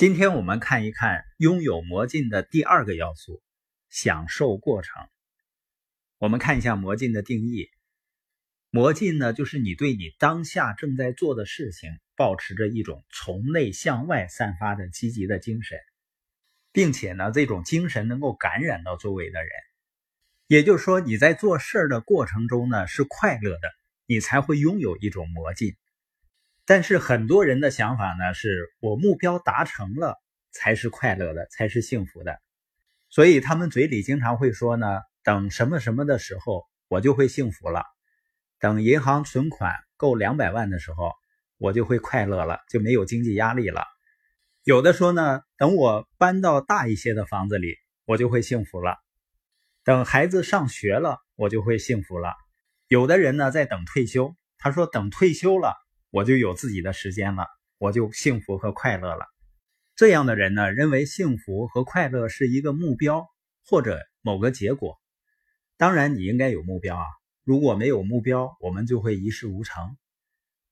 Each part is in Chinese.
今天我们看一看拥有魔镜的第二个要素——享受过程。我们看一下魔镜的定义：魔镜呢，就是你对你当下正在做的事情，保持着一种从内向外散发的积极的精神，并且呢，这种精神能够感染到周围的人。也就是说，你在做事的过程中呢，是快乐的。你才会拥有一种魔镜，但是很多人的想法呢，是我目标达成了才是快乐的，才是幸福的，所以他们嘴里经常会说呢，等什么什么的时候，我就会幸福了；等银行存款够两百万的时候，我就会快乐了，就没有经济压力了。有的说呢，等我搬到大一些的房子里，我就会幸福了；等孩子上学了，我就会幸福了。有的人呢在等退休，他说等退休了，我就有自己的时间了，我就幸福和快乐了。这样的人呢认为幸福和快乐是一个目标或者某个结果。当然你应该有目标啊，如果没有目标，我们就会一事无成。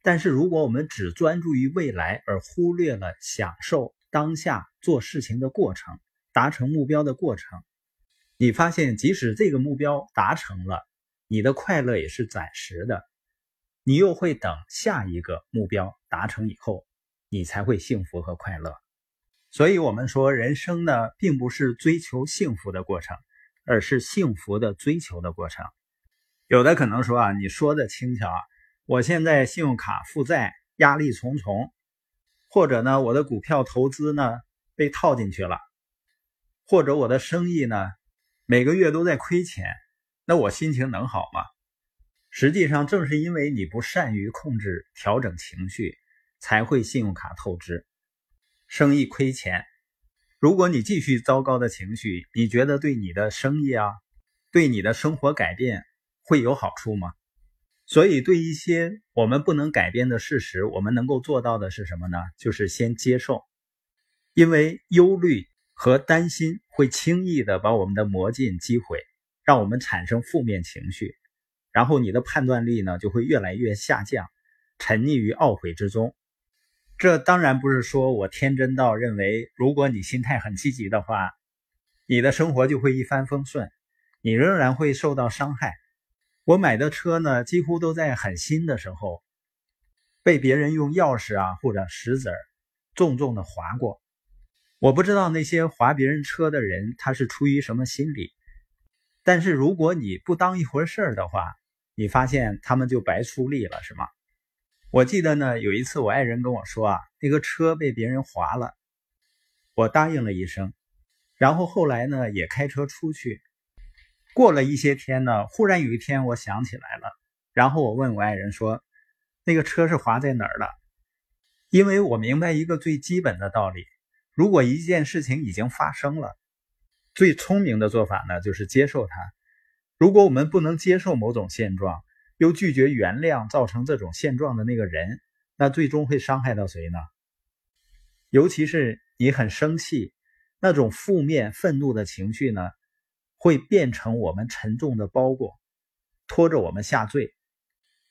但是如果我们只专注于未来，而忽略了享受当下做事情的过程、达成目标的过程，你发现即使这个目标达成了。你的快乐也是暂时的，你又会等下一个目标达成以后，你才会幸福和快乐。所以，我们说人生呢，并不是追求幸福的过程，而是幸福的追求的过程。有的可能说啊，你说的轻巧啊，我现在信用卡负债，压力重重，或者呢，我的股票投资呢被套进去了，或者我的生意呢每个月都在亏钱。那我心情能好吗？实际上，正是因为你不善于控制、调整情绪，才会信用卡透支，生意亏钱。如果你继续糟糕的情绪，你觉得对你的生意啊，对你的生活改变会有好处吗？所以，对一些我们不能改变的事实，我们能够做到的是什么呢？就是先接受，因为忧虑和担心会轻易的把我们的魔镜击毁。让我们产生负面情绪，然后你的判断力呢就会越来越下降，沉溺于懊悔之中。这当然不是说我天真到认为，如果你心态很积极的话，你的生活就会一帆风顺，你仍然会受到伤害。我买的车呢，几乎都在很新的时候被别人用钥匙啊或者石子重重的划过。我不知道那些划别人车的人他是出于什么心理。但是如果你不当一回事儿的话，你发现他们就白出力了，是吗？我记得呢，有一次我爱人跟我说啊，那个车被别人划了，我答应了一声，然后后来呢也开车出去。过了一些天呢，忽然有一天我想起来了，然后我问我爱人说，那个车是划在哪儿了？因为我明白一个最基本的道理，如果一件事情已经发生了。最聪明的做法呢，就是接受它。如果我们不能接受某种现状，又拒绝原谅造成这种现状的那个人，那最终会伤害到谁呢？尤其是你很生气，那种负面愤怒的情绪呢，会变成我们沉重的包裹，拖着我们下坠。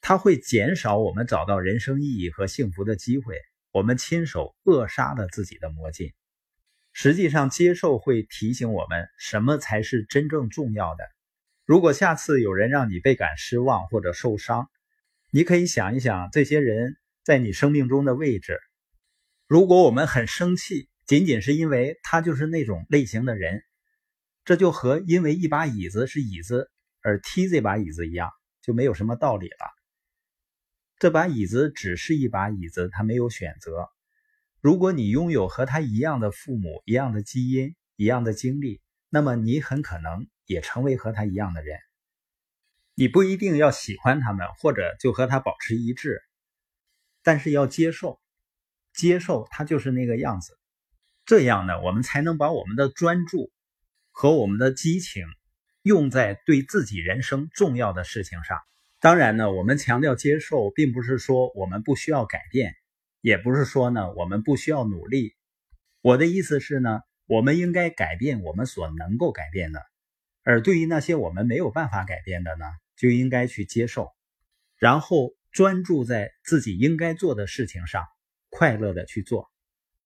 它会减少我们找到人生意义和幸福的机会。我们亲手扼杀了自己的魔镜。实际上，接受会提醒我们什么才是真正重要的。如果下次有人让你倍感失望或者受伤，你可以想一想这些人在你生命中的位置。如果我们很生气，仅仅是因为他就是那种类型的人，这就和因为一把椅子是椅子而踢这把椅子一样，就没有什么道理了。这把椅子只是一把椅子，它没有选择。如果你拥有和他一样的父母、一样的基因、一样的经历，那么你很可能也成为和他一样的人。你不一定要喜欢他们，或者就和他保持一致，但是要接受，接受他就是那个样子。这样呢，我们才能把我们的专注和我们的激情用在对自己人生重要的事情上。当然呢，我们强调接受，并不是说我们不需要改变。也不是说呢，我们不需要努力。我的意思是呢，我们应该改变我们所能够改变的，而对于那些我们没有办法改变的呢，就应该去接受，然后专注在自己应该做的事情上，快乐的去做。